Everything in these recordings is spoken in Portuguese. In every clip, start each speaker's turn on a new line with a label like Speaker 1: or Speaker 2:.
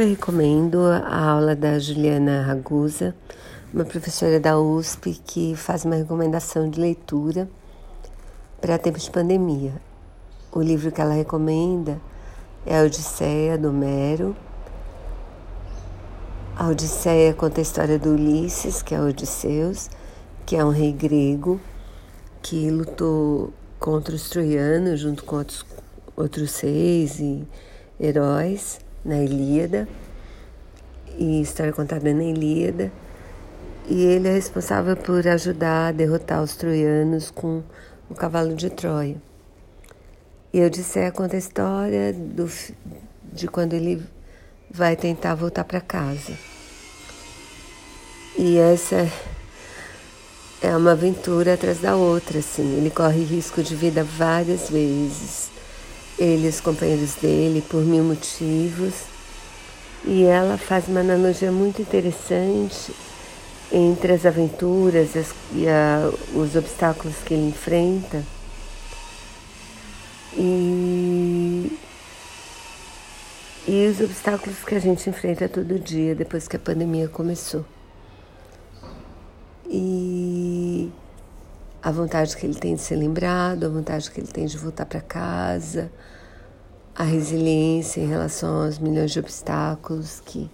Speaker 1: super recomendo a aula da Juliana Ragusa, uma professora da USP que faz uma recomendação de leitura para tempos de pandemia. O livro que ela recomenda é a Odisseia do Homero. A Odisseia conta a história do Ulisses, que é Odisseus, que é um rei grego que lutou contra os troianos junto com outros, outros seis e heróis na Ilíada, e história contada na Ilíada, e ele é responsável por ajudar a derrotar os troianos com o cavalo de Troia. E eu disse conta a história do, de quando ele vai tentar voltar para casa. E essa é uma aventura atrás da outra, assim. Ele corre risco de vida várias vezes ele e os companheiros dele por mil motivos. E ela faz uma analogia muito interessante entre as aventuras as, e a, os obstáculos que ele enfrenta. E, e os obstáculos que a gente enfrenta todo dia depois que a pandemia começou. A vontade que ele tem de ser lembrado, a vontade que ele tem de voltar para casa, a resiliência em relação aos milhões de obstáculos que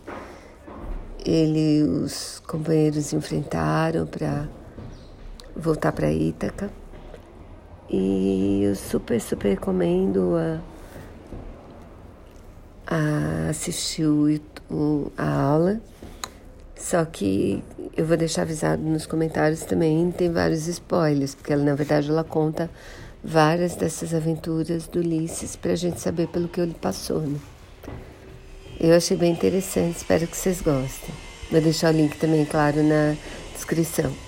Speaker 1: ele e os companheiros enfrentaram para voltar para Ítaca. E eu super, super recomendo a, a assistir o, a aula. Só que eu vou deixar avisado nos comentários também, tem vários spoilers, porque ela, na verdade, ela conta várias dessas aventuras do Ulisses para a gente saber pelo que ele passou. Né? Eu achei bem interessante, espero que vocês gostem. Vou deixar o link também, claro, na descrição.